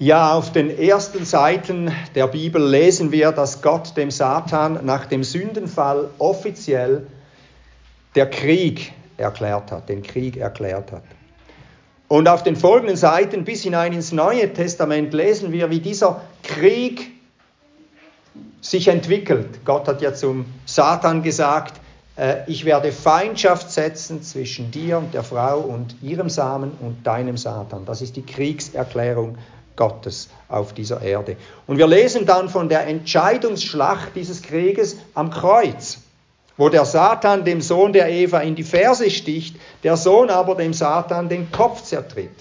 Ja, auf den ersten Seiten der Bibel lesen wir, dass Gott dem Satan nach dem Sündenfall offiziell der Krieg erklärt hat, den Krieg erklärt hat. Und auf den folgenden Seiten bis hinein ins Neue Testament lesen wir, wie dieser Krieg sich entwickelt. Gott hat ja zum Satan gesagt, äh, ich werde Feindschaft setzen zwischen dir und der Frau und ihrem Samen und deinem Satan. Das ist die Kriegserklärung Gottes auf dieser Erde. Und wir lesen dann von der Entscheidungsschlacht dieses Krieges am Kreuz, wo der Satan dem Sohn der Eva in die Ferse sticht, der Sohn aber dem Satan den Kopf zertritt.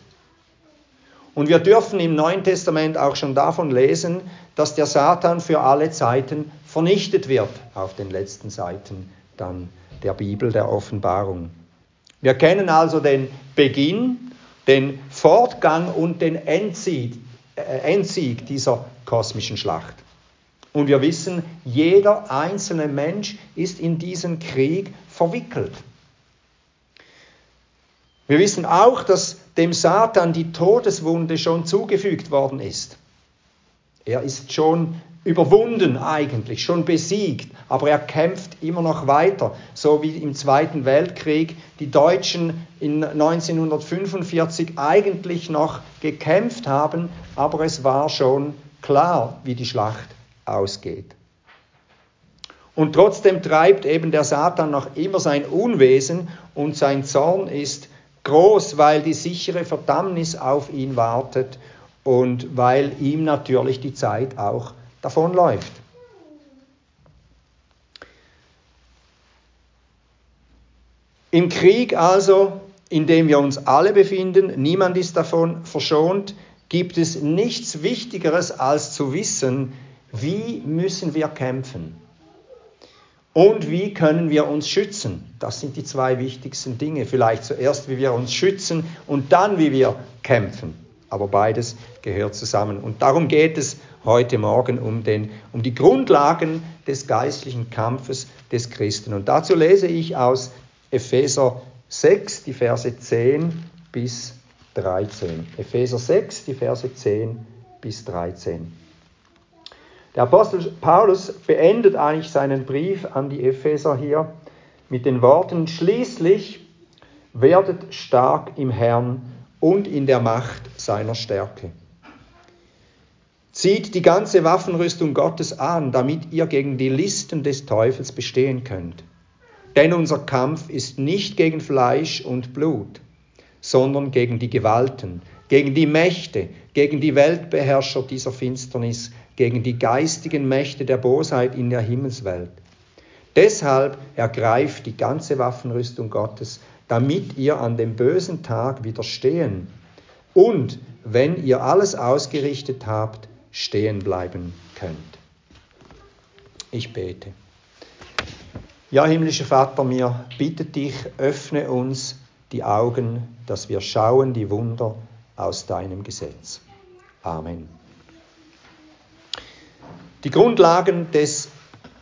Und wir dürfen im Neuen Testament auch schon davon lesen, dass der Satan für alle Zeiten vernichtet wird auf den letzten Seiten dann der Bibel der Offenbarung. Wir kennen also den Beginn, den Fortgang und den Endziel, äh, Endsieg dieser kosmischen Schlacht. Und wir wissen, jeder einzelne Mensch ist in diesen Krieg verwickelt. Wir wissen auch, dass dem Satan die Todeswunde schon zugefügt worden ist. Er ist schon überwunden eigentlich, schon besiegt, aber er kämpft immer noch weiter, so wie im Zweiten Weltkrieg die Deutschen in 1945 eigentlich noch gekämpft haben, aber es war schon klar, wie die Schlacht ausgeht. Und trotzdem treibt eben der Satan noch immer sein Unwesen und sein Zorn ist groß, weil die sichere Verdammnis auf ihn wartet und weil ihm natürlich die Zeit auch davonläuft. Im Krieg also, in dem wir uns alle befinden, niemand ist davon verschont, gibt es nichts Wichtigeres als zu wissen, wie müssen wir kämpfen und wie können wir uns schützen. Das sind die zwei wichtigsten Dinge. Vielleicht zuerst, wie wir uns schützen und dann, wie wir kämpfen. Aber beides gehört zusammen. Und darum geht es heute Morgen um, den, um die Grundlagen des geistlichen Kampfes des Christen. Und dazu lese ich aus Epheser 6, die Verse 10 bis 13. Epheser 6, die Verse 10 bis 13. Der Apostel Paulus beendet eigentlich seinen Brief an die Epheser hier mit den Worten, schließlich werdet stark im Herrn und in der Macht seiner Stärke. Zieht die ganze Waffenrüstung Gottes an, damit ihr gegen die Listen des Teufels bestehen könnt. Denn unser Kampf ist nicht gegen Fleisch und Blut, sondern gegen die Gewalten, gegen die Mächte, gegen die Weltbeherrscher dieser Finsternis, gegen die geistigen Mächte der Bosheit in der Himmelswelt. Deshalb ergreift die ganze Waffenrüstung Gottes, damit ihr an dem bösen Tag widerstehen und, wenn ihr alles ausgerichtet habt, stehen bleiben könnt. Ich bete. Ja, himmlischer Vater, mir bittet dich, öffne uns die Augen, dass wir schauen die Wunder aus deinem Gesetz. Amen. Die Grundlagen des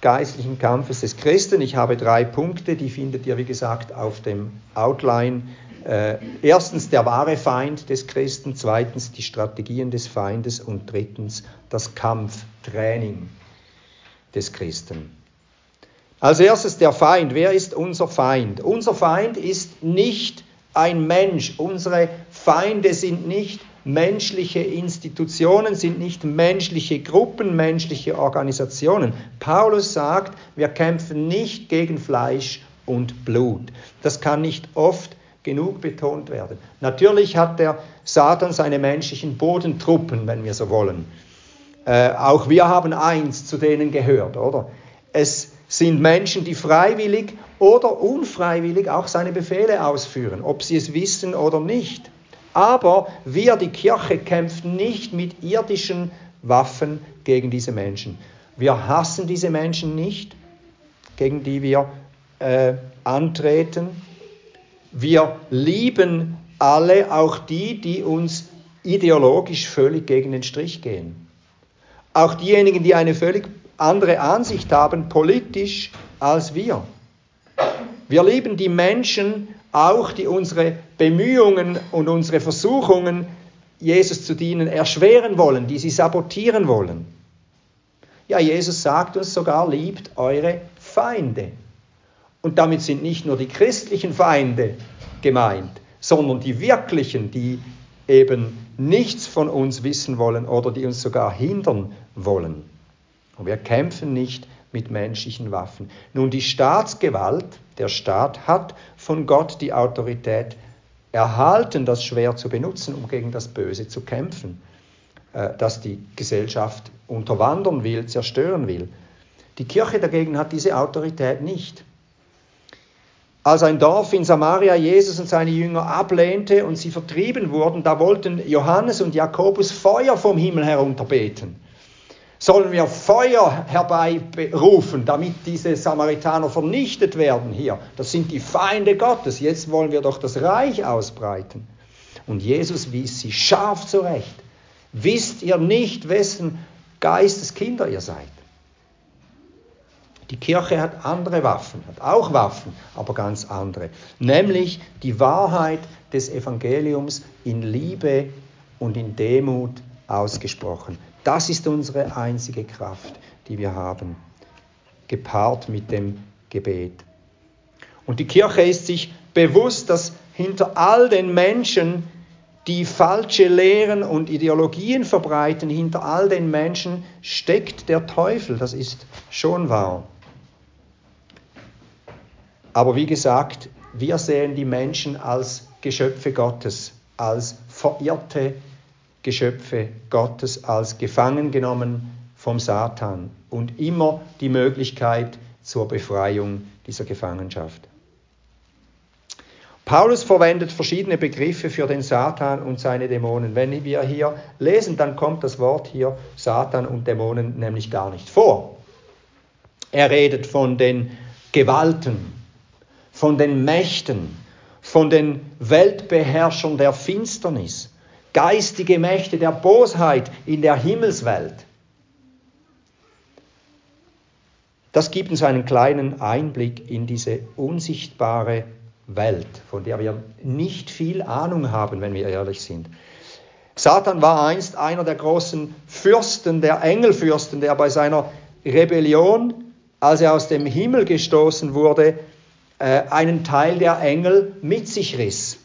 geistlichen Kampfes des Christen. Ich habe drei Punkte, die findet ihr, wie gesagt, auf dem Outline. Äh, erstens der wahre Feind des Christen, zweitens die Strategien des Feindes und drittens das Kampftraining des Christen. Als erstes der Feind. Wer ist unser Feind? Unser Feind ist nicht ein Mensch. Unsere Feinde sind nicht menschliche Institutionen, sind nicht menschliche Gruppen, menschliche Organisationen. Paulus sagt, wir kämpfen nicht gegen Fleisch und Blut. Das kann nicht oft genug betont werden. Natürlich hat der Satan seine menschlichen Bodentruppen, wenn wir so wollen. Äh, auch wir haben eins zu denen gehört, oder? Es sind Menschen, die freiwillig oder unfreiwillig auch seine Befehle ausführen, ob sie es wissen oder nicht. Aber wir, die Kirche, kämpfen nicht mit irdischen Waffen gegen diese Menschen. Wir hassen diese Menschen nicht, gegen die wir äh, antreten. Wir lieben alle, auch die, die uns ideologisch völlig gegen den Strich gehen. Auch diejenigen, die eine völlig andere Ansicht haben, politisch als wir. Wir lieben die Menschen, auch die unsere Bemühungen und unsere Versuchungen Jesus zu dienen, erschweren wollen, die sie sabotieren wollen. Ja, Jesus sagt uns sogar, liebt eure Feinde. Und damit sind nicht nur die christlichen Feinde gemeint, sondern die wirklichen, die eben nichts von uns wissen wollen oder die uns sogar hindern wollen. Und wir kämpfen nicht mit menschlichen Waffen. Nun, die Staatsgewalt, der Staat hat von Gott die Autorität erhalten, das Schwert zu benutzen, um gegen das Böse zu kämpfen, äh, das die Gesellschaft unterwandern will, zerstören will. Die Kirche dagegen hat diese Autorität nicht. Als ein Dorf in Samaria Jesus und seine Jünger ablehnte und sie vertrieben wurden, da wollten Johannes und Jakobus Feuer vom Himmel herunterbeten. Sollen wir Feuer herbeirufen, damit diese Samaritaner vernichtet werden hier? Das sind die Feinde Gottes. Jetzt wollen wir doch das Reich ausbreiten. Und Jesus wies sie scharf zurecht. Wisst ihr nicht, wessen Geisteskinder ihr seid? Die Kirche hat andere Waffen, hat auch Waffen, aber ganz andere. Nämlich die Wahrheit des Evangeliums in Liebe und in Demut ausgesprochen. Das ist unsere einzige Kraft, die wir haben, gepaart mit dem Gebet. Und die Kirche ist sich bewusst, dass hinter all den Menschen, die falsche Lehren und Ideologien verbreiten, hinter all den Menschen steckt der Teufel. Das ist schon wahr. Aber wie gesagt, wir sehen die Menschen als Geschöpfe Gottes, als verirrte Geschöpfe Gottes als gefangen genommen vom Satan und immer die Möglichkeit zur Befreiung dieser Gefangenschaft. Paulus verwendet verschiedene Begriffe für den Satan und seine Dämonen. Wenn wir hier lesen, dann kommt das Wort hier Satan und Dämonen nämlich gar nicht vor. Er redet von den Gewalten, von den Mächten, von den Weltbeherrschern der Finsternis, geistige Mächte der Bosheit in der Himmelswelt. Das gibt uns einen kleinen Einblick in diese unsichtbare Welt, von der wir nicht viel Ahnung haben, wenn wir ehrlich sind. Satan war einst einer der großen Fürsten, der Engelfürsten, der bei seiner Rebellion, als er aus dem Himmel gestoßen wurde, äh, einen Teil der Engel mit sich riss.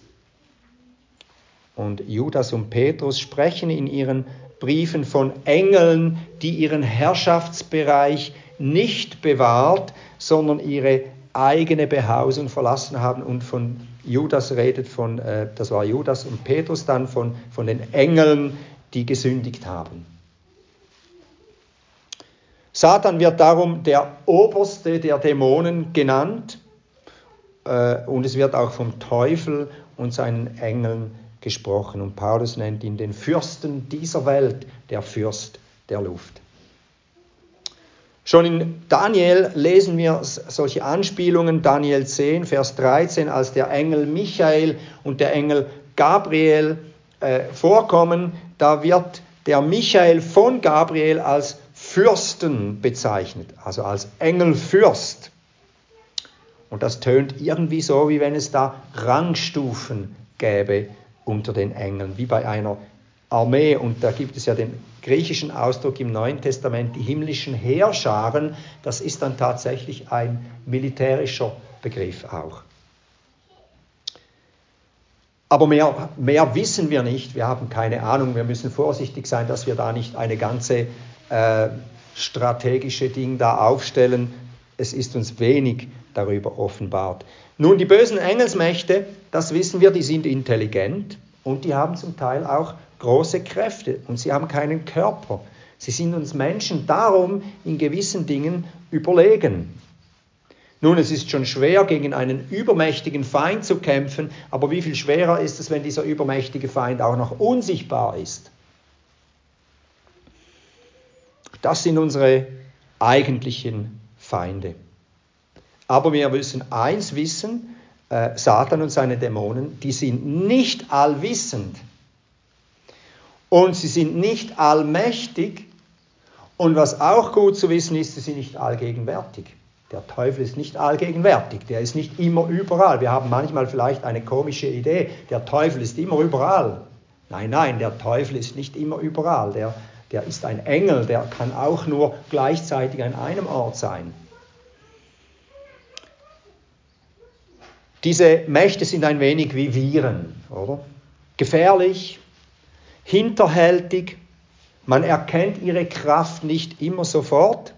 Und Judas und Petrus sprechen in ihren Briefen von Engeln, die ihren Herrschaftsbereich nicht bewahrt, sondern ihre eigene Behausung verlassen haben und von Judas redet von, äh, das war Judas und Petrus dann von, von den Engeln, die gesündigt haben. Satan wird darum der oberste der Dämonen genannt äh, und es wird auch vom Teufel und seinen Engeln gesprochen. Und Paulus nennt ihn den Fürsten dieser Welt, der Fürst der Luft. Schon in Daniel lesen wir solche Anspielungen, Daniel 10, Vers 13, als der Engel Michael und der Engel Gabriel äh, vorkommen, da wird der Michael von Gabriel als Fürsten bezeichnet, also als Engelfürst. Und das tönt irgendwie so, wie wenn es da Rangstufen gäbe unter den Engeln, wie bei einer Armee. Und da gibt es ja den griechischen Ausdruck im Neuen Testament, die himmlischen Heerscharen. Das ist dann tatsächlich ein militärischer Begriff auch. Aber mehr, mehr wissen wir nicht, wir haben keine Ahnung, wir müssen vorsichtig sein, dass wir da nicht eine ganze äh, strategische Ding da aufstellen. Es ist uns wenig darüber offenbart. Nun, die bösen Engelsmächte, das wissen wir, die sind intelligent und die haben zum Teil auch große Kräfte und sie haben keinen Körper. Sie sind uns Menschen darum in gewissen Dingen überlegen. Nun, es ist schon schwer, gegen einen übermächtigen Feind zu kämpfen, aber wie viel schwerer ist es, wenn dieser übermächtige Feind auch noch unsichtbar ist? Das sind unsere eigentlichen Feinde. Aber wir müssen eins wissen, äh, Satan und seine Dämonen, die sind nicht allwissend. Und sie sind nicht allmächtig. Und was auch gut zu wissen ist, sie sind nicht allgegenwärtig. Der Teufel ist nicht allgegenwärtig, der ist nicht immer überall. Wir haben manchmal vielleicht eine komische Idee, der Teufel ist immer überall. Nein, nein, der Teufel ist nicht immer überall. Der, der ist ein Engel, der kann auch nur gleichzeitig an einem Ort sein. Diese Mächte sind ein wenig wie Viren, oder? Gefährlich, hinterhältig, man erkennt ihre Kraft nicht immer sofort,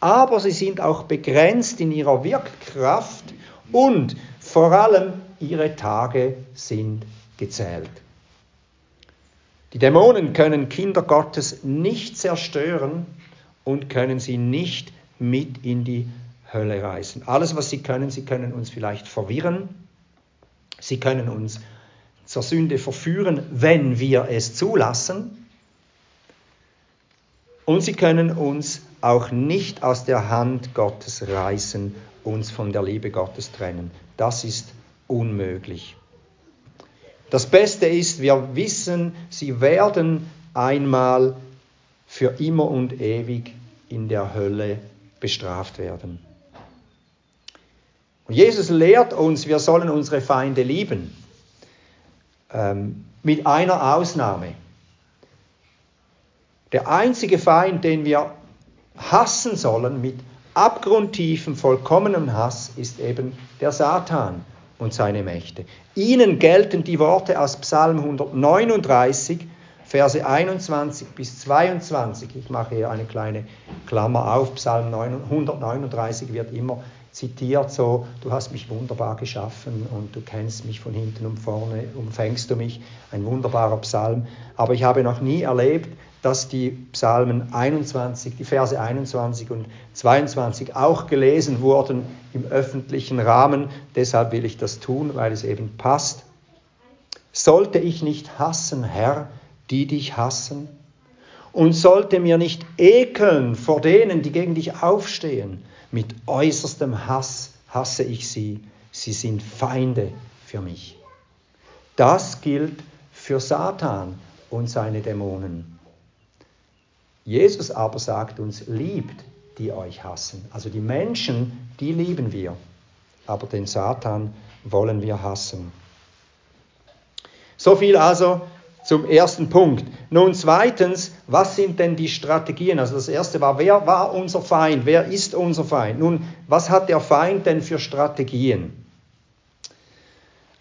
aber sie sind auch begrenzt in ihrer Wirkkraft und vor allem ihre Tage sind gezählt. Die Dämonen können Kinder Gottes nicht zerstören und können sie nicht mit in die Hölle reißen. Alles, was sie können, sie können uns vielleicht verwirren, sie können uns zur Sünde verführen, wenn wir es zulassen, und sie können uns auch nicht aus der Hand Gottes reißen, uns von der Liebe Gottes trennen. Das ist unmöglich. Das Beste ist, wir wissen, sie werden einmal für immer und ewig in der Hölle bestraft werden. Jesus lehrt uns, wir sollen unsere Feinde lieben. Ähm, mit einer Ausnahme. Der einzige Feind, den wir hassen sollen mit abgrundtiefem, vollkommenem Hass, ist eben der Satan und seine Mächte. Ihnen gelten die Worte aus Psalm 139, Verse 21 bis 22. Ich mache hier eine kleine Klammer auf. Psalm 139 wird immer zitiert so, du hast mich wunderbar geschaffen und du kennst mich von hinten und vorne, umfängst du mich. Ein wunderbarer Psalm. Aber ich habe noch nie erlebt, dass die Psalmen 21, die Verse 21 und 22 auch gelesen wurden im öffentlichen Rahmen. Deshalb will ich das tun, weil es eben passt. Sollte ich nicht hassen, Herr, die dich hassen? Und sollte mir nicht ekeln vor denen, die gegen dich aufstehen? Mit äußerstem Hass hasse ich sie. Sie sind Feinde für mich. Das gilt für Satan und seine Dämonen. Jesus aber sagt uns, liebt, die euch hassen. Also die Menschen, die lieben wir, aber den Satan wollen wir hassen. So viel also zum ersten Punkt. Nun zweitens, was sind denn die Strategien? Also das erste war, wer war unser Feind? Wer ist unser Feind? Nun, was hat der Feind denn für Strategien?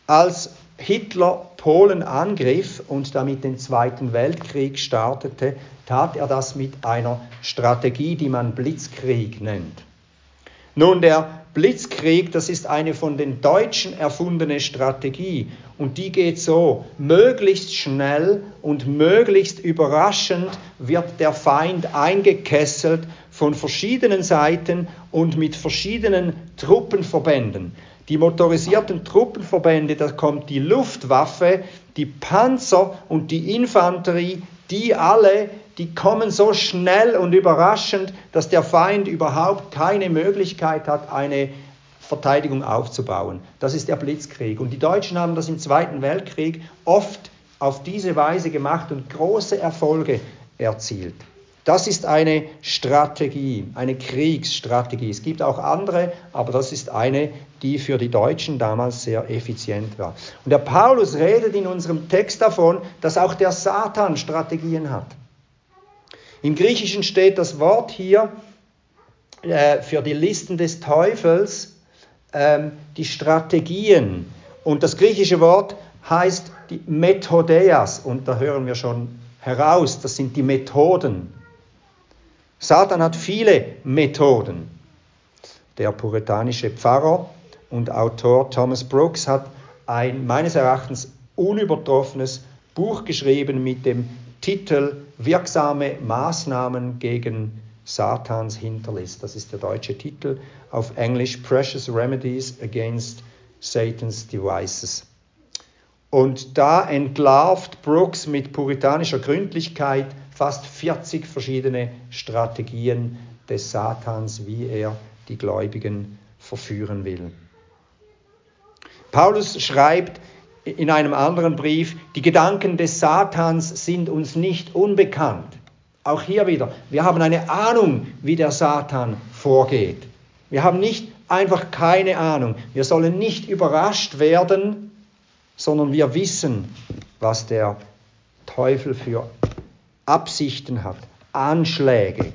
Als Hitler Polen angriff und damit den Zweiten Weltkrieg startete, tat er das mit einer Strategie, die man Blitzkrieg nennt. Nun, der Blitzkrieg, das ist eine von den Deutschen erfundene Strategie und die geht so, möglichst schnell und möglichst überraschend wird der Feind eingekesselt von verschiedenen Seiten und mit verschiedenen Truppenverbänden. Die motorisierten Truppenverbände, da kommt die Luftwaffe, die Panzer und die Infanterie, die alle die kommen so schnell und überraschend, dass der Feind überhaupt keine Möglichkeit hat, eine Verteidigung aufzubauen. Das ist der Blitzkrieg. Und die Deutschen haben das im Zweiten Weltkrieg oft auf diese Weise gemacht und große Erfolge erzielt. Das ist eine Strategie, eine Kriegsstrategie. Es gibt auch andere, aber das ist eine, die für die Deutschen damals sehr effizient war. Und der Paulus redet in unserem Text davon, dass auch der Satan Strategien hat. Im Griechischen steht das Wort hier äh, für die Listen des Teufels, ähm, die Strategien. Und das griechische Wort heißt die Methodeas. Und da hören wir schon heraus, das sind die Methoden. Satan hat viele Methoden. Der puritanische Pfarrer und Autor Thomas Brooks hat ein meines Erachtens unübertroffenes Buch geschrieben mit dem Titel Wirksame Maßnahmen gegen Satans Hinterlist. Das ist der deutsche Titel. Auf Englisch Precious Remedies Against Satan's Devices. Und da entlarvt Brooks mit puritanischer Gründlichkeit fast 40 verschiedene Strategien des Satans, wie er die Gläubigen verführen will. Paulus schreibt, in einem anderen Brief, die Gedanken des Satans sind uns nicht unbekannt. Auch hier wieder, wir haben eine Ahnung, wie der Satan vorgeht. Wir haben nicht einfach keine Ahnung. Wir sollen nicht überrascht werden, sondern wir wissen, was der Teufel für Absichten hat, Anschläge.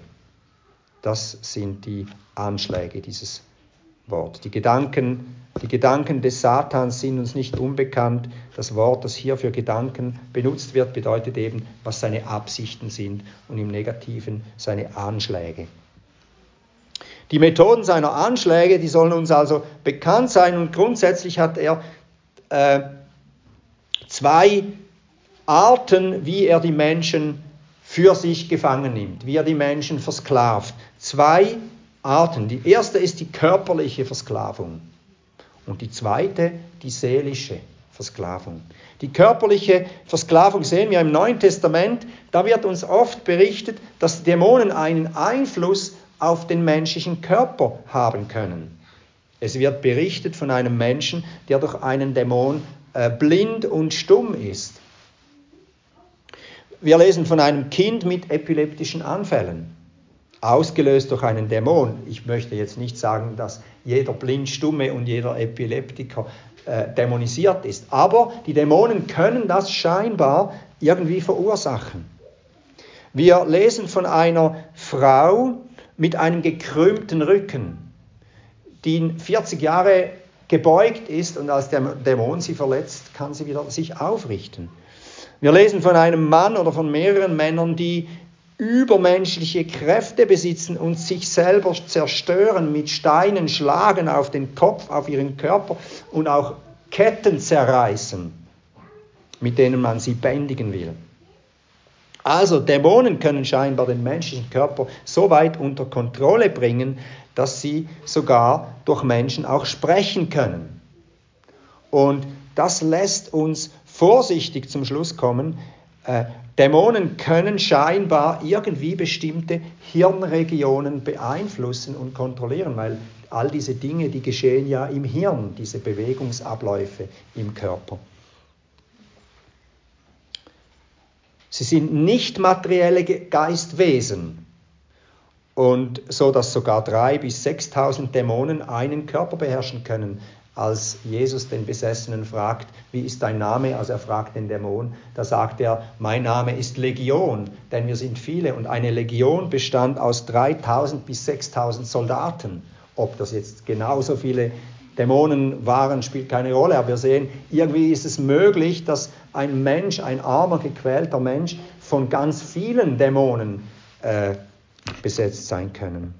Das sind die Anschläge dieses Wort. Die Gedanken, die Gedanken des Satans sind uns nicht unbekannt. Das Wort, das hier für Gedanken benutzt wird, bedeutet eben, was seine Absichten sind und im Negativen seine Anschläge. Die Methoden seiner Anschläge, die sollen uns also bekannt sein und grundsätzlich hat er äh, zwei Arten, wie er die Menschen für sich gefangen nimmt, wie er die Menschen versklavt. Zwei Arten. Die erste ist die körperliche Versklavung und die zweite die seelische Versklavung. Die körperliche Versklavung sehen wir im Neuen Testament, da wird uns oft berichtet, dass Dämonen einen Einfluss auf den menschlichen Körper haben können. Es wird berichtet von einem Menschen, der durch einen Dämon äh, blind und stumm ist. Wir lesen von einem Kind mit epileptischen Anfällen, ausgelöst durch einen Dämon. Ich möchte jetzt nicht sagen, dass jeder Blindstumme und jeder Epileptiker äh, dämonisiert ist, aber die Dämonen können das scheinbar irgendwie verursachen. Wir lesen von einer Frau mit einem gekrümmten Rücken, die 40 Jahre gebeugt ist und als der Dämon sie verletzt, kann sie wieder sich aufrichten. Wir lesen von einem Mann oder von mehreren Männern, die übermenschliche Kräfte besitzen und sich selber zerstören, mit Steinen schlagen auf den Kopf, auf ihren Körper und auch Ketten zerreißen, mit denen man sie bändigen will. Also Dämonen können scheinbar den menschlichen Körper so weit unter Kontrolle bringen, dass sie sogar durch Menschen auch sprechen können. Und das lässt uns vorsichtig zum Schluss kommen. Äh, Dämonen können scheinbar irgendwie bestimmte Hirnregionen beeinflussen und kontrollieren, weil all diese Dinge, die geschehen ja im Hirn, diese Bewegungsabläufe im Körper. Sie sind nicht materielle Geistwesen, und so dass sogar 3.000 bis 6.000 Dämonen einen Körper beherrschen können. Als Jesus den Besessenen fragt, wie ist dein Name? Also er fragt den Dämon, da sagt er, mein Name ist Legion, denn wir sind viele und eine Legion bestand aus 3.000 bis 6.000 Soldaten. Ob das jetzt genauso viele Dämonen waren, spielt keine Rolle, aber wir sehen, irgendwie ist es möglich, dass ein Mensch, ein armer, gequälter Mensch von ganz vielen Dämonen äh, besetzt sein können.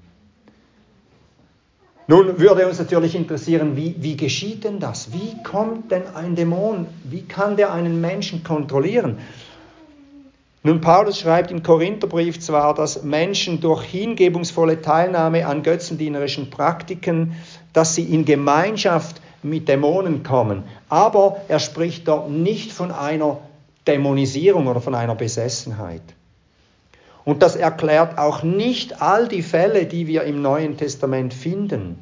Nun würde uns natürlich interessieren, wie, wie geschieht denn das? Wie kommt denn ein Dämon, wie kann der einen Menschen kontrollieren? Nun, Paulus schreibt im Korintherbrief zwar, dass Menschen durch hingebungsvolle Teilnahme an götzendienerischen Praktiken, dass sie in Gemeinschaft mit Dämonen kommen, aber er spricht dort nicht von einer Dämonisierung oder von einer Besessenheit. Und das erklärt auch nicht all die Fälle, die wir im Neuen Testament finden.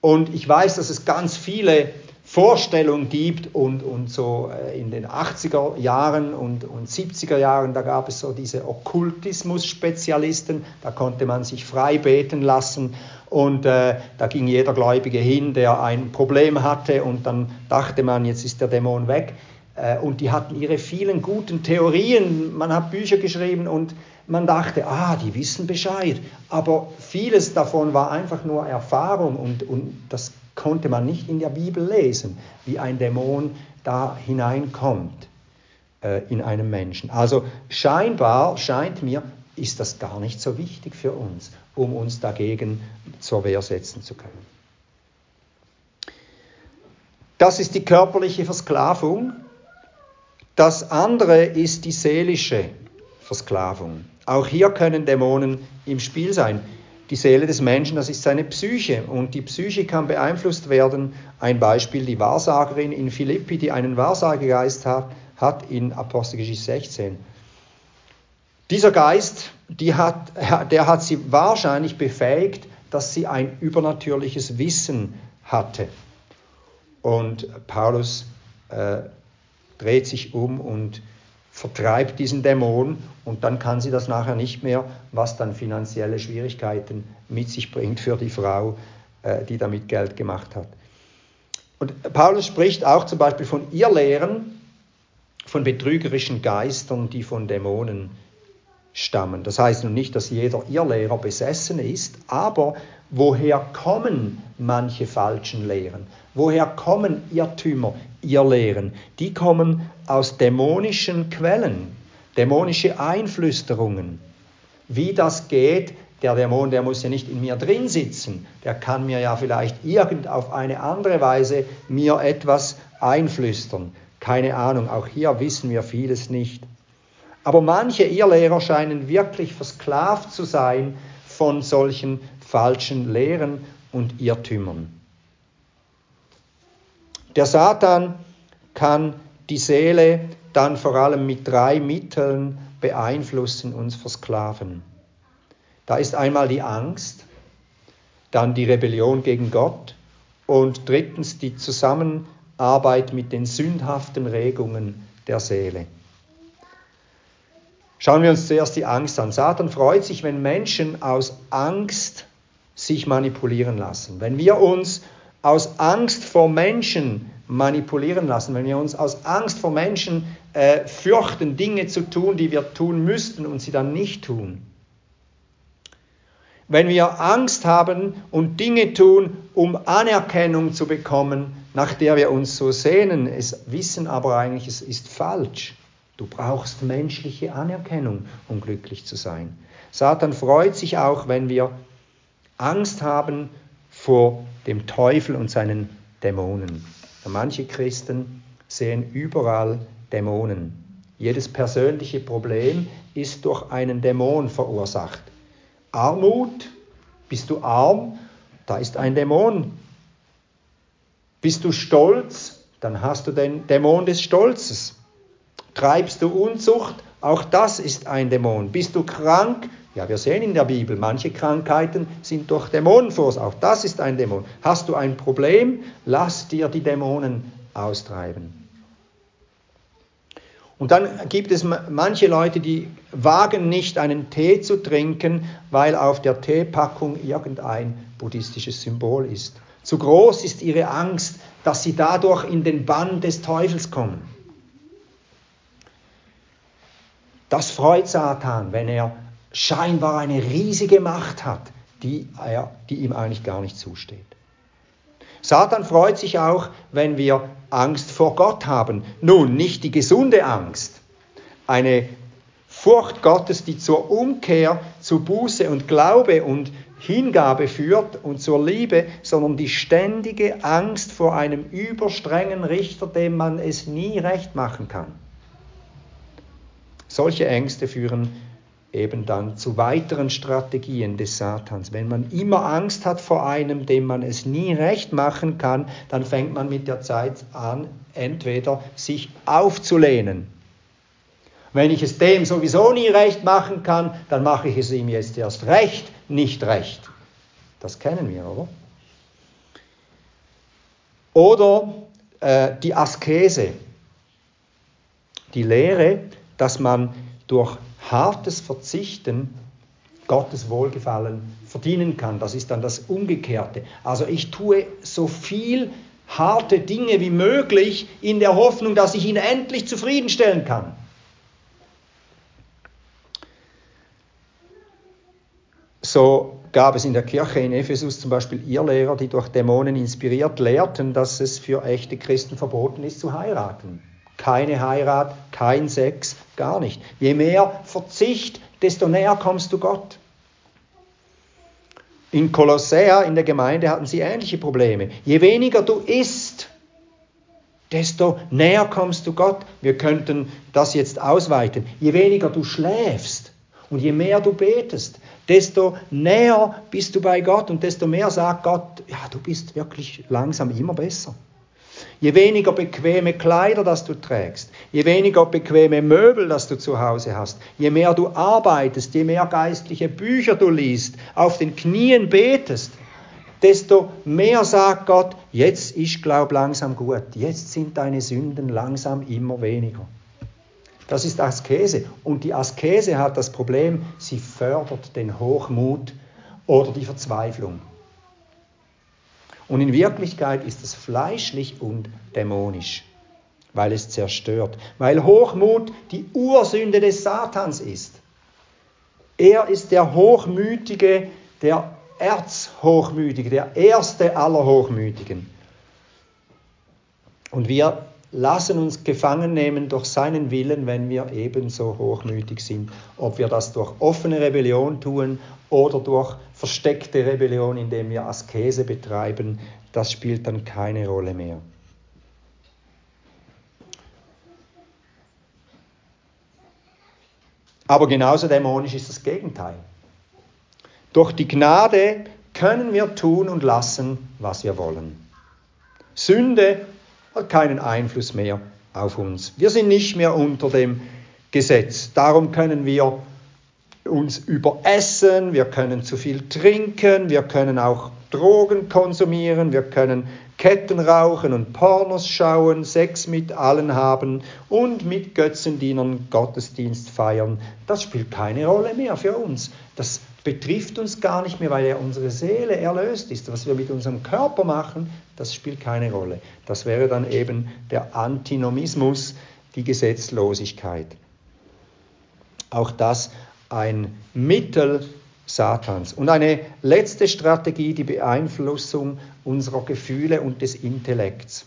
Und ich weiß, dass es ganz viele Vorstellungen gibt und, und so äh, in den 80er Jahren und, und 70er Jahren, da gab es so diese Okkultismus-Spezialisten, da konnte man sich frei beten lassen und äh, da ging jeder Gläubige hin, der ein Problem hatte und dann dachte man, jetzt ist der Dämon weg. Äh, und die hatten ihre vielen guten Theorien. Man hat Bücher geschrieben und man dachte, ah, die wissen Bescheid. Aber vieles davon war einfach nur Erfahrung und, und das konnte man nicht in der Bibel lesen, wie ein Dämon da hineinkommt äh, in einen Menschen. Also scheinbar, scheint mir, ist das gar nicht so wichtig für uns, um uns dagegen zur Wehr setzen zu können. Das ist die körperliche Versklavung. Das andere ist die seelische Versklavung. Auch hier können Dämonen im Spiel sein. Die Seele des Menschen, das ist seine Psyche und die Psyche kann beeinflusst werden. Ein Beispiel, die Wahrsagerin in Philippi, die einen Wahrsagegeist hat, hat in Apostelgeschichte 16. Dieser Geist, hat, der hat sie wahrscheinlich befähigt, dass sie ein übernatürliches Wissen hatte. Und Paulus äh, dreht sich um und vertreibt diesen Dämon und dann kann sie das nachher nicht mehr, was dann finanzielle Schwierigkeiten mit sich bringt für die Frau, äh, die damit Geld gemacht hat. Und Paulus spricht auch zum Beispiel von Irrlehren von betrügerischen Geistern, die von Dämonen stammen. Das heißt nun nicht, dass jeder Irrlehrer besessen ist, aber woher kommen manche falschen Lehren? Woher kommen Irrtümer, Irrlehren? Die kommen aus dämonischen Quellen, dämonische Einflüsterungen. Wie das geht, der Dämon, der muss ja nicht in mir drin sitzen, der kann mir ja vielleicht irgend auf eine andere Weise mir etwas einflüstern. Keine Ahnung, auch hier wissen wir vieles nicht. Aber manche Irrlehrer scheinen wirklich versklavt zu sein von solchen falschen Lehren und Irrtümern. Der Satan kann die Seele dann vor allem mit drei Mitteln beeinflussen und versklaven. Da ist einmal die Angst, dann die Rebellion gegen Gott und drittens die Zusammenarbeit mit den sündhaften Regungen der Seele. Schauen wir uns zuerst die Angst an. Satan freut sich, wenn Menschen aus Angst sich manipulieren lassen. Wenn wir uns aus Angst vor Menschen manipulieren lassen, wenn wir uns aus Angst vor Menschen äh, fürchten, Dinge zu tun, die wir tun müssten und sie dann nicht tun. Wenn wir Angst haben und Dinge tun, um Anerkennung zu bekommen, nach der wir uns so sehnen, es wissen aber eigentlich, es ist falsch. Du brauchst menschliche Anerkennung, um glücklich zu sein. Satan freut sich auch, wenn wir Angst haben vor dem Teufel und seinen Dämonen. Manche Christen sehen überall Dämonen. Jedes persönliche Problem ist durch einen Dämon verursacht. Armut, bist du arm, da ist ein Dämon. Bist du stolz, dann hast du den Dämon des Stolzes. Treibst du Unzucht? Auch das ist ein Dämon. Bist du krank? Ja, wir sehen in der Bibel, manche Krankheiten sind durch Dämonen verursacht. Auch das ist ein Dämon. Hast du ein Problem? Lass dir die Dämonen austreiben. Und dann gibt es manche Leute, die wagen nicht, einen Tee zu trinken, weil auf der Teepackung irgendein buddhistisches Symbol ist. Zu groß ist ihre Angst, dass sie dadurch in den Bann des Teufels kommen. Das freut Satan, wenn er scheinbar eine riesige Macht hat, die, er, die ihm eigentlich gar nicht zusteht. Satan freut sich auch, wenn wir Angst vor Gott haben. Nun, nicht die gesunde Angst, eine Furcht Gottes, die zur Umkehr, zu Buße und Glaube und Hingabe führt und zur Liebe, sondern die ständige Angst vor einem überstrengen Richter, dem man es nie recht machen kann. Solche Ängste führen eben dann zu weiteren Strategien des Satans. Wenn man immer Angst hat vor einem, dem man es nie recht machen kann, dann fängt man mit der Zeit an, entweder sich aufzulehnen. Wenn ich es dem sowieso nie recht machen kann, dann mache ich es ihm jetzt erst recht, nicht recht. Das kennen wir, oder? Oder äh, die Askese, die Lehre, dass man durch hartes Verzichten Gottes Wohlgefallen verdienen kann. Das ist dann das Umgekehrte. Also ich tue so viel harte Dinge wie möglich in der Hoffnung, dass ich ihn endlich zufriedenstellen kann. So gab es in der Kirche in Ephesus zum Beispiel Irrlehrer, die durch Dämonen inspiriert lehrten, dass es für echte Christen verboten ist zu heiraten. Keine Heirat, kein Sex, gar nicht. Je mehr Verzicht, desto näher kommst du Gott. In Kolossea, in der Gemeinde, hatten sie ähnliche Probleme. Je weniger du isst, desto näher kommst du Gott. Wir könnten das jetzt ausweiten. Je weniger du schläfst und je mehr du betest, desto näher bist du bei Gott und desto mehr sagt Gott, ja, du bist wirklich langsam immer besser. Je weniger bequeme Kleider, das du trägst, je weniger bequeme Möbel, das du zu Hause hast, je mehr du arbeitest, je mehr geistliche Bücher du liest, auf den Knien betest, desto mehr sagt Gott, jetzt ist Glaub langsam gut, jetzt sind deine Sünden langsam immer weniger. Das ist Askese. Und die Askese hat das Problem, sie fördert den Hochmut oder die Verzweiflung. Und in Wirklichkeit ist es fleischlich und dämonisch. weil es zerstört, weil Hochmut die Ursünde des Satans ist. Er ist der Hochmütige, der Erzhochmütige, der erste aller Hochmütigen. Und wir lassen uns gefangen nehmen durch seinen Willen, wenn wir ebenso hochmütig sind. Ob wir das durch offene Rebellion tun oder durch versteckte Rebellion, indem wir Askese betreiben, das spielt dann keine Rolle mehr. Aber genauso dämonisch ist das Gegenteil. Durch die Gnade können wir tun und lassen, was wir wollen. Sünde hat keinen Einfluss mehr auf uns. Wir sind nicht mehr unter dem Gesetz. Darum können wir uns überessen, wir können zu viel trinken, wir können auch Drogen konsumieren, wir können Ketten rauchen und Pornos schauen, Sex mit allen haben und mit Götzendienern Gottesdienst feiern. Das spielt keine Rolle mehr für uns. Das betrifft uns gar nicht mehr, weil ja unsere Seele erlöst ist. Was wir mit unserem Körper machen, das spielt keine Rolle. Das wäre dann eben der Antinomismus, die Gesetzlosigkeit. Auch das ein Mittel Satans. Und eine letzte Strategie, die Beeinflussung unserer Gefühle und des Intellekts.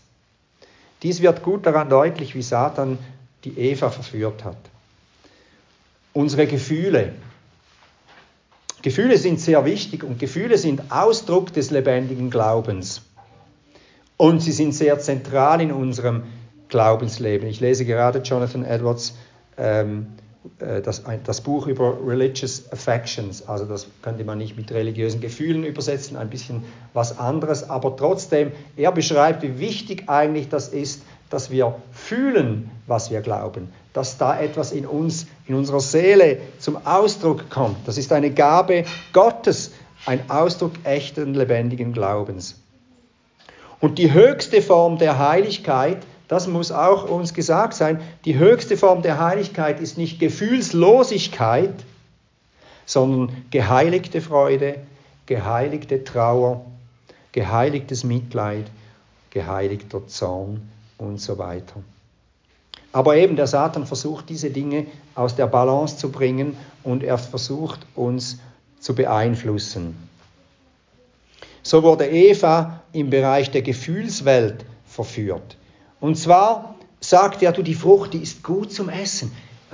Dies wird gut daran deutlich, wie Satan die Eva verführt hat. Unsere Gefühle, Gefühle sind sehr wichtig und Gefühle sind Ausdruck des lebendigen Glaubens. Und sie sind sehr zentral in unserem Glaubensleben. Ich lese gerade Jonathan Edwards ähm, äh, das, das, Buch über Religious Affections. Also das könnte man nicht mit religiösen Gefühlen übersetzen, ein bisschen was anderes. Aber trotzdem, er beschreibt, wie wichtig eigentlich das ist, dass wir fühlen, was wir glauben, dass da etwas in uns, in unserer Seele zum Ausdruck kommt. Das ist eine Gabe Gottes, ein Ausdruck echten, lebendigen Glaubens. Und die höchste Form der Heiligkeit, das muss auch uns gesagt sein, die höchste Form der Heiligkeit ist nicht Gefühlslosigkeit, sondern geheiligte Freude, geheiligte Trauer, geheiligtes Mitleid, geheiligter Zorn und so weiter. Aber eben der Satan versucht diese Dinge aus der Balance zu bringen und er versucht uns zu beeinflussen. So wurde Eva im Bereich der Gefühlswelt verführt. Und zwar sagt er, du, die Frucht, die ist gut zum Essen.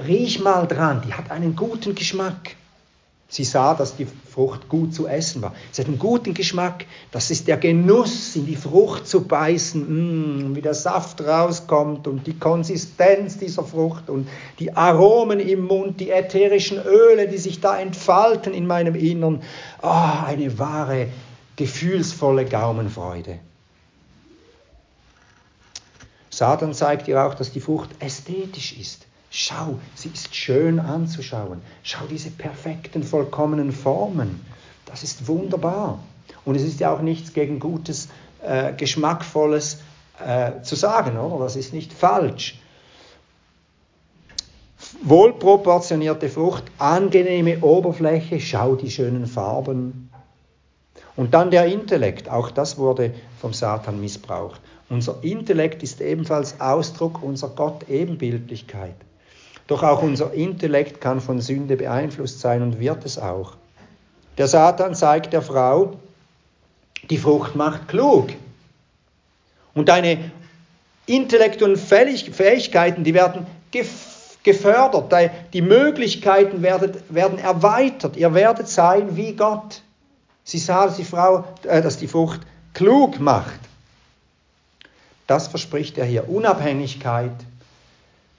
Riech mal dran, die hat einen guten Geschmack. Sie sah, dass die Frucht gut zu essen war. Sie hat einen guten Geschmack. Das ist der Genuss, in die Frucht zu beißen, mm, wie der Saft rauskommt und die Konsistenz dieser Frucht und die Aromen im Mund, die ätherischen Öle, die sich da entfalten in meinem Innern. oh, eine wahre, gefühlsvolle Gaumenfreude. Satan zeigt ihr auch, dass die Frucht ästhetisch ist. Schau, sie ist schön anzuschauen. Schau diese perfekten, vollkommenen Formen. Das ist wunderbar. Und es ist ja auch nichts gegen Gutes, äh, Geschmackvolles äh, zu sagen, oder? Das ist nicht falsch. Wohlproportionierte Frucht, angenehme Oberfläche, schau die schönen Farben. Und dann der Intellekt, auch das wurde vom Satan missbraucht. Unser Intellekt ist ebenfalls Ausdruck unserer Gott-Ebenbildlichkeit. Doch auch unser Intellekt kann von Sünde beeinflusst sein und wird es auch. Der Satan zeigt der Frau, die Frucht macht klug. Und deine intellektuellen Fähigkeiten, die werden gefördert, die Möglichkeiten werden, erweitert. Ihr werdet sein wie Gott. Sie sah, die Frau, äh, dass die Frucht klug macht. Das verspricht er hier. Unabhängigkeit,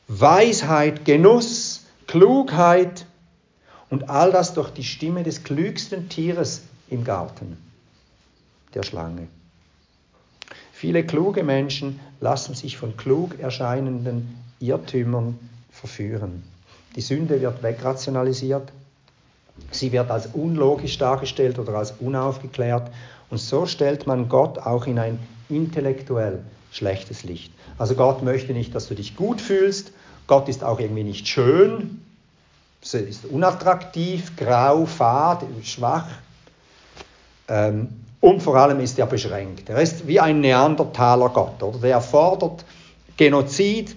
Weisheit, Genuss, Klugheit und all das durch die Stimme des klügsten Tieres im Garten, der Schlange. Viele kluge Menschen lassen sich von klug erscheinenden Irrtümern verführen. Die Sünde wird wegrationalisiert, sie wird als unlogisch dargestellt oder als unaufgeklärt und so stellt man Gott auch in ein intellektuell schlechtes Licht. Also Gott möchte nicht, dass du dich gut fühlst. Gott ist auch irgendwie nicht schön. Ist unattraktiv, grau, fad, schwach. Ähm, und vor allem ist er beschränkt. Er ist wie ein Neandertaler Gott. Oder? Der fordert Genozid,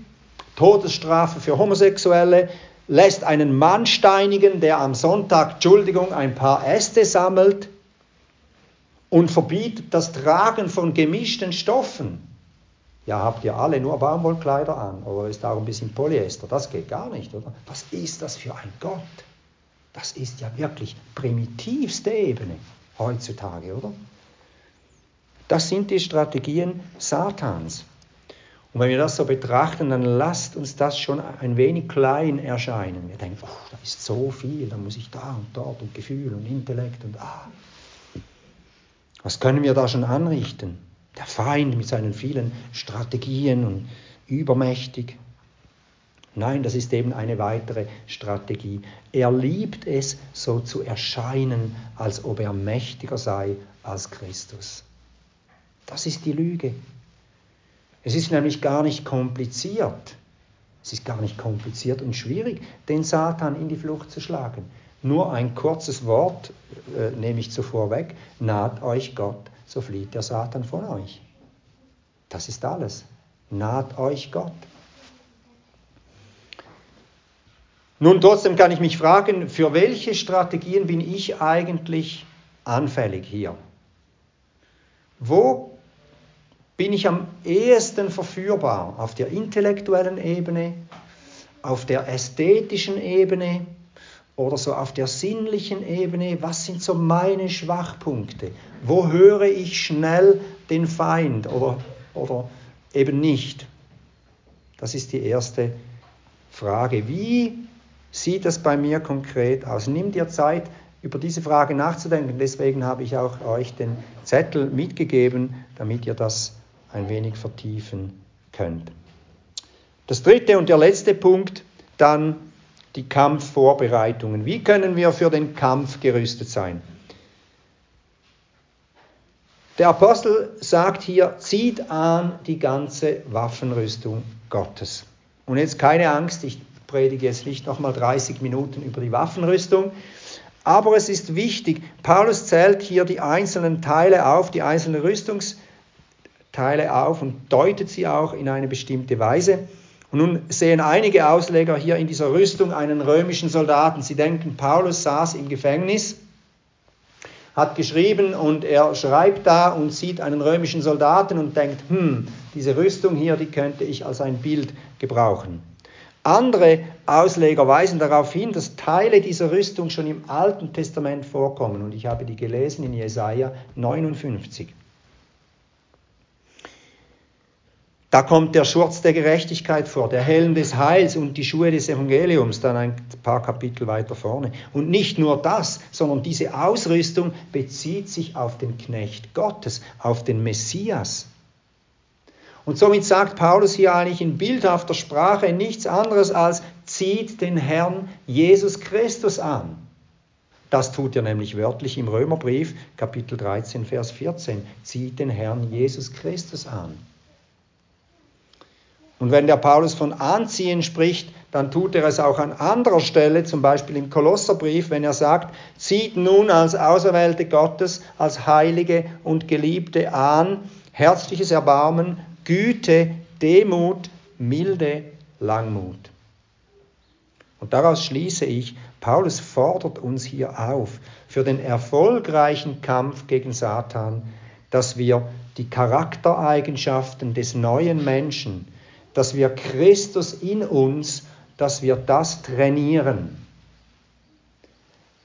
Todesstrafe für Homosexuelle, lässt einen Mann steinigen, der am Sonntag, Entschuldigung, ein paar Äste sammelt und verbietet das Tragen von gemischten Stoffen. Ja, habt ihr alle nur Baumwollkleider an oder ist auch ein bisschen Polyester? Das geht gar nicht, oder? Was ist das für ein Gott? Das ist ja wirklich primitivste Ebene heutzutage, oder? Das sind die Strategien Satans. Und wenn wir das so betrachten, dann lasst uns das schon ein wenig klein erscheinen. Wir denken, oh, da ist so viel, da muss ich da und dort und Gefühl und Intellekt und ah. Was können wir da schon anrichten? Der Feind mit seinen vielen Strategien und übermächtig. Nein, das ist eben eine weitere Strategie. Er liebt es, so zu erscheinen, als ob er mächtiger sei als Christus. Das ist die Lüge. Es ist nämlich gar nicht kompliziert. Es ist gar nicht kompliziert und schwierig, den Satan in die Flucht zu schlagen. Nur ein kurzes Wort äh, nehme ich zuvor weg. Naht euch Gott, so flieht der Satan von euch. Das ist alles. Naht euch Gott. Nun, trotzdem kann ich mich fragen, für welche Strategien bin ich eigentlich anfällig hier? Wo bin ich am ehesten verführbar? Auf der intellektuellen Ebene, auf der ästhetischen Ebene oder so auf der sinnlichen Ebene? Was sind so meine Schwachpunkte? Wo höre ich schnell den Feind oder, oder eben nicht? Das ist die erste Frage. Wie sieht das bei mir konkret aus? Nimm dir Zeit, über diese Frage nachzudenken. Deswegen habe ich auch euch den Zettel mitgegeben, damit ihr das ein wenig vertiefen könnt. Das dritte und der letzte Punkt, dann die Kampfvorbereitungen. Wie können wir für den Kampf gerüstet sein? Der Apostel sagt hier, zieht an die ganze Waffenrüstung Gottes. Und jetzt keine Angst, ich predige jetzt nicht nochmal 30 Minuten über die Waffenrüstung, aber es ist wichtig, Paulus zählt hier die einzelnen Teile auf, die einzelnen Rüstungsteile auf und deutet sie auch in eine bestimmte Weise. Und nun sehen einige Ausleger hier in dieser Rüstung einen römischen Soldaten. Sie denken, Paulus saß im Gefängnis, hat geschrieben und er schreibt da und sieht einen römischen Soldaten und denkt, hm, diese Rüstung hier, die könnte ich als ein Bild gebrauchen. Andere Ausleger weisen darauf hin, dass Teile dieser Rüstung schon im Alten Testament vorkommen und ich habe die gelesen in Jesaja 59. Da kommt der Schurz der Gerechtigkeit vor, der Helm des Heils und die Schuhe des Evangeliums, dann ein paar Kapitel weiter vorne. Und nicht nur das, sondern diese Ausrüstung bezieht sich auf den Knecht Gottes, auf den Messias. Und somit sagt Paulus hier eigentlich in bildhafter Sprache nichts anderes als zieht den Herrn Jesus Christus an. Das tut er nämlich wörtlich im Römerbrief, Kapitel 13, Vers 14. Zieht den Herrn Jesus Christus an. Und wenn der Paulus von Anziehen spricht, dann tut er es auch an anderer Stelle, zum Beispiel im Kolosserbrief, wenn er sagt, zieht nun als Auserwählte Gottes, als Heilige und Geliebte an, herzliches Erbarmen, Güte, Demut, Milde, Langmut. Und daraus schließe ich, Paulus fordert uns hier auf, für den erfolgreichen Kampf gegen Satan, dass wir die Charaktereigenschaften des neuen Menschen, dass wir Christus in uns, dass wir das trainieren,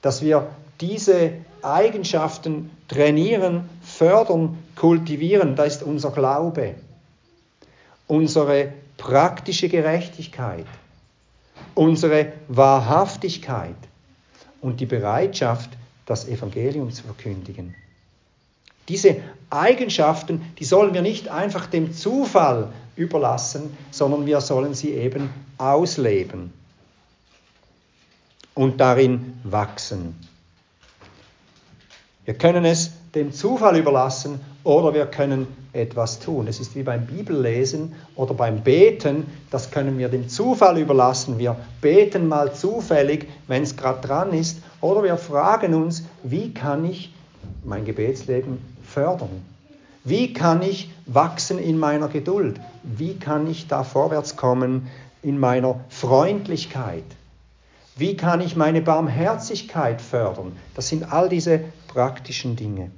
dass wir diese Eigenschaften trainieren, fördern, kultivieren, das ist unser Glaube. Unsere praktische Gerechtigkeit, unsere Wahrhaftigkeit. Und die Bereitschaft, das Evangelium zu verkündigen. Diese Eigenschaften, die sollen wir nicht einfach dem Zufall überlassen, sondern wir sollen sie eben ausleben und darin wachsen. Wir können es dem Zufall überlassen oder wir können etwas tun. Es ist wie beim Bibellesen oder beim Beten, das können wir dem Zufall überlassen. Wir beten mal zufällig, wenn es gerade dran ist, oder wir fragen uns, wie kann ich mein Gebetsleben fördern? Wie kann ich wachsen in meiner Geduld? Wie kann ich da vorwärts kommen in meiner Freundlichkeit? Wie kann ich meine Barmherzigkeit fördern? Das sind all diese praktischen Dinge.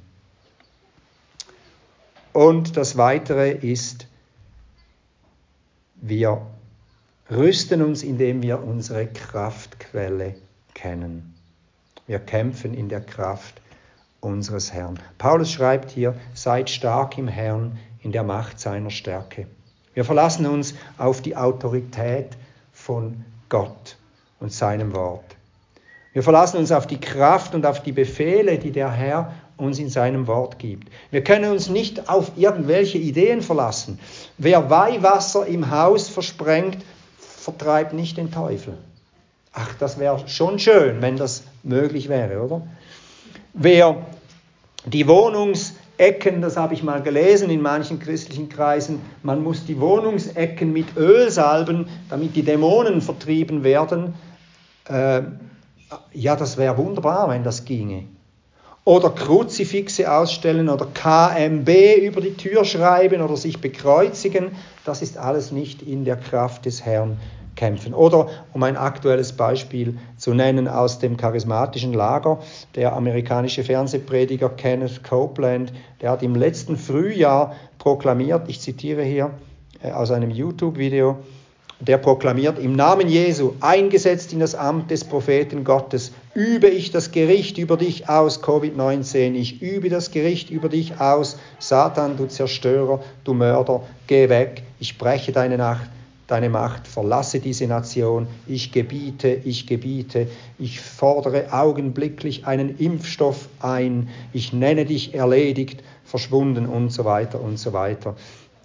Und das Weitere ist, wir rüsten uns, indem wir unsere Kraftquelle kennen. Wir kämpfen in der Kraft unseres Herrn. Paulus schreibt hier, seid stark im Herrn in der Macht seiner Stärke. Wir verlassen uns auf die Autorität von Gott und seinem Wort. Wir verlassen uns auf die Kraft und auf die Befehle, die der Herr uns in seinem Wort gibt. Wir können uns nicht auf irgendwelche Ideen verlassen. Wer Weihwasser im Haus versprengt, vertreibt nicht den Teufel. Ach, das wäre schon schön, wenn das möglich wäre, oder? Wer die Wohnungsecken, das habe ich mal gelesen in manchen christlichen Kreisen, man muss die Wohnungsecken mit Öl salben, damit die Dämonen vertrieben werden. Äh, ja, das wäre wunderbar, wenn das ginge. Oder Kruzifixe ausstellen oder KMB über die Tür schreiben oder sich bekreuzigen, das ist alles nicht in der Kraft des Herrn kämpfen. Oder um ein aktuelles Beispiel zu nennen aus dem charismatischen Lager, der amerikanische Fernsehprediger Kenneth Copeland, der hat im letzten Frühjahr proklamiert, ich zitiere hier äh, aus einem YouTube-Video, der proklamiert, im Namen Jesu, eingesetzt in das Amt des Propheten Gottes, übe ich das Gericht über dich aus, Covid-19, ich übe das Gericht über dich aus, Satan, du Zerstörer, du Mörder, geh weg, ich breche deine Nacht, deine Macht, verlasse diese Nation, ich gebiete, ich gebiete, ich fordere augenblicklich einen Impfstoff ein, ich nenne dich erledigt, verschwunden und so weiter und so weiter.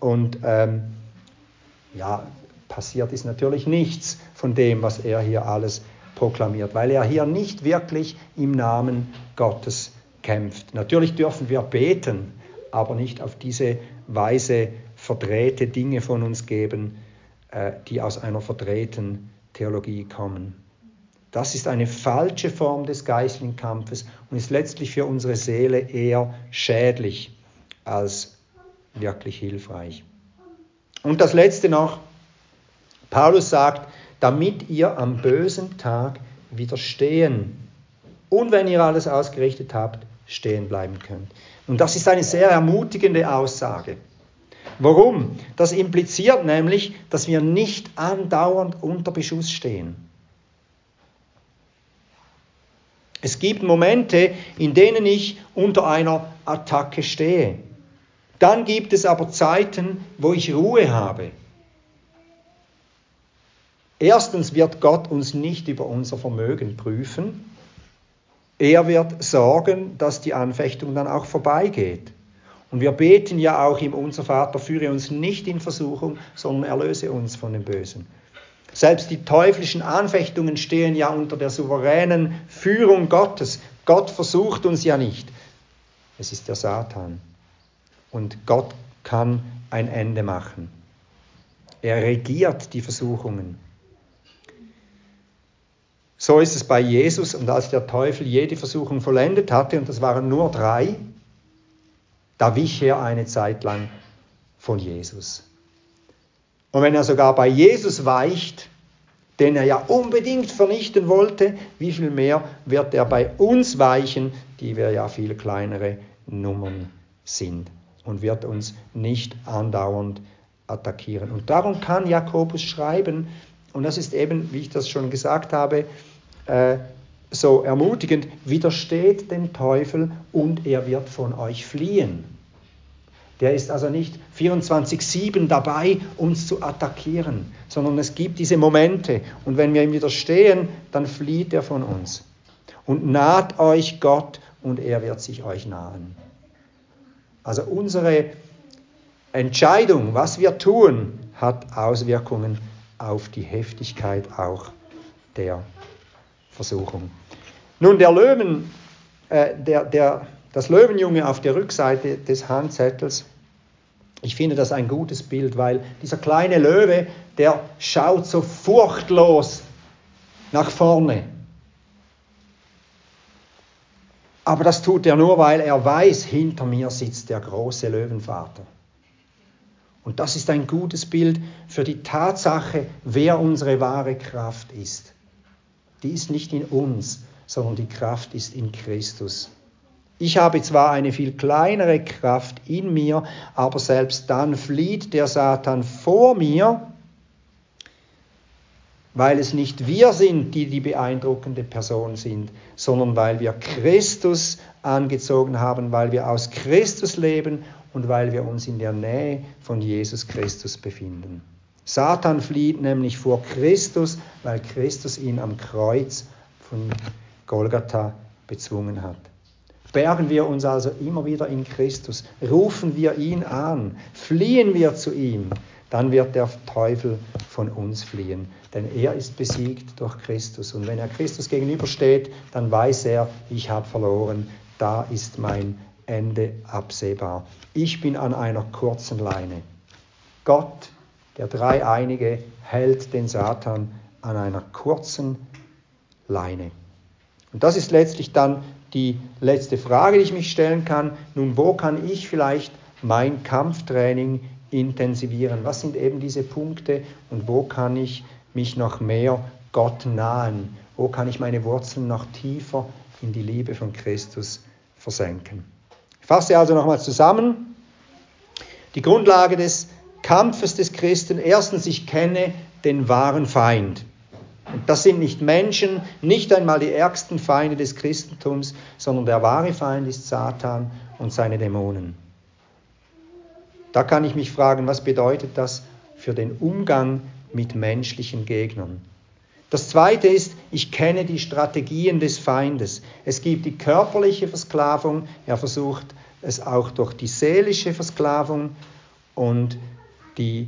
Und ähm, ja, passiert ist natürlich nichts von dem, was er hier alles proklamiert, weil er hier nicht wirklich im Namen Gottes kämpft. Natürlich dürfen wir beten, aber nicht auf diese Weise verdrehte Dinge von uns geben, die aus einer verdrehten Theologie kommen. Das ist eine falsche Form des geistlichen Kampfes und ist letztlich für unsere Seele eher schädlich als wirklich hilfreich. Und das Letzte noch, Paulus sagt, damit ihr am bösen Tag widerstehen und wenn ihr alles ausgerichtet habt, stehen bleiben könnt. Und das ist eine sehr ermutigende Aussage. Warum? Das impliziert nämlich, dass wir nicht andauernd unter Beschuss stehen. Es gibt Momente, in denen ich unter einer Attacke stehe. Dann gibt es aber Zeiten, wo ich Ruhe habe. Erstens wird Gott uns nicht über unser Vermögen prüfen. Er wird sorgen, dass die Anfechtung dann auch vorbeigeht. Und wir beten ja auch im Unser Vater, führe uns nicht in Versuchung, sondern erlöse uns von dem Bösen. Selbst die teuflischen Anfechtungen stehen ja unter der souveränen Führung Gottes. Gott versucht uns ja nicht. Es ist der Satan. Und Gott kann ein Ende machen. Er regiert die Versuchungen. So ist es bei Jesus. Und als der Teufel jede Versuchung vollendet hatte, und das waren nur drei, da wich er eine Zeit lang von Jesus. Und wenn er sogar bei Jesus weicht, den er ja unbedingt vernichten wollte, wie viel mehr wird er bei uns weichen, die wir ja viel kleinere Nummern sind und wird uns nicht andauernd attackieren. Und darum kann Jakobus schreiben, und das ist eben, wie ich das schon gesagt habe, äh, so ermutigend, widersteht dem Teufel und er wird von euch fliehen. Der ist also nicht 24-7 dabei, uns zu attackieren, sondern es gibt diese Momente. Und wenn wir ihm widerstehen, dann flieht er von uns. Und naht euch Gott und er wird sich euch nahen. Also unsere Entscheidung, was wir tun, hat Auswirkungen auf die Heftigkeit auch der Versuchung. Nun, der Löwen, äh, der, der, das Löwenjunge auf der Rückseite des Handzettels ich finde das ein gutes Bild, weil dieser kleine Löwe, der schaut so furchtlos nach vorne. Aber das tut er nur, weil er weiß, hinter mir sitzt der große Löwenvater. Und das ist ein gutes Bild für die Tatsache, wer unsere wahre Kraft ist. Die ist nicht in uns, sondern die Kraft ist in Christus. Ich habe zwar eine viel kleinere Kraft in mir, aber selbst dann flieht der Satan vor mir, weil es nicht wir sind, die die beeindruckende Person sind, sondern weil wir Christus angezogen haben, weil wir aus Christus leben und weil wir uns in der Nähe von Jesus Christus befinden. Satan flieht nämlich vor Christus, weil Christus ihn am Kreuz von Golgatha bezwungen hat. Bergen wir uns also immer wieder in Christus, rufen wir ihn an, fliehen wir zu ihm, dann wird der Teufel von uns fliehen. Denn er ist besiegt durch Christus. Und wenn er Christus gegenübersteht, dann weiß er, ich habe verloren, da ist mein Ende absehbar. Ich bin an einer kurzen Leine. Gott, der Dreieinige, hält den Satan an einer kurzen Leine. Und das ist letztlich dann die letzte Frage, die ich mich stellen kann. Nun, wo kann ich vielleicht mein Kampftraining intensivieren? Was sind eben diese Punkte und wo kann ich mich noch mehr Gott nahen? Wo kann ich meine Wurzeln noch tiefer in die Liebe von Christus versenken? Ich fasse also nochmal zusammen. Die Grundlage des Kampfes des Christen. Erstens, ich kenne den wahren Feind. Und das sind nicht Menschen, nicht einmal die ärgsten Feinde des Christentums, sondern der wahre Feind ist Satan und seine Dämonen. Da kann ich mich fragen, was bedeutet das für den Umgang mit menschlichen Gegnern? Das Zweite ist, ich kenne die Strategien des Feindes. Es gibt die körperliche Versklavung, er versucht es auch durch die seelische Versklavung und die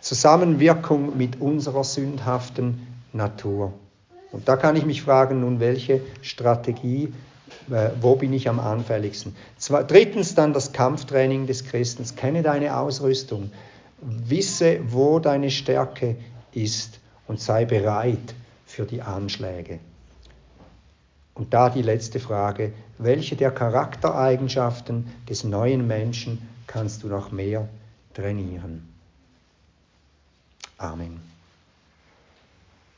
Zusammenwirkung mit unserer sündhaften Natur. Und da kann ich mich fragen, nun welche Strategie, äh, wo bin ich am anfälligsten? Zwar, drittens dann das Kampftraining des Christens. Kenne deine Ausrüstung, wisse, wo deine Stärke ist und sei bereit für die Anschläge. Und da die letzte Frage, welche der Charaktereigenschaften des neuen Menschen kannst du noch mehr trainieren? Amen.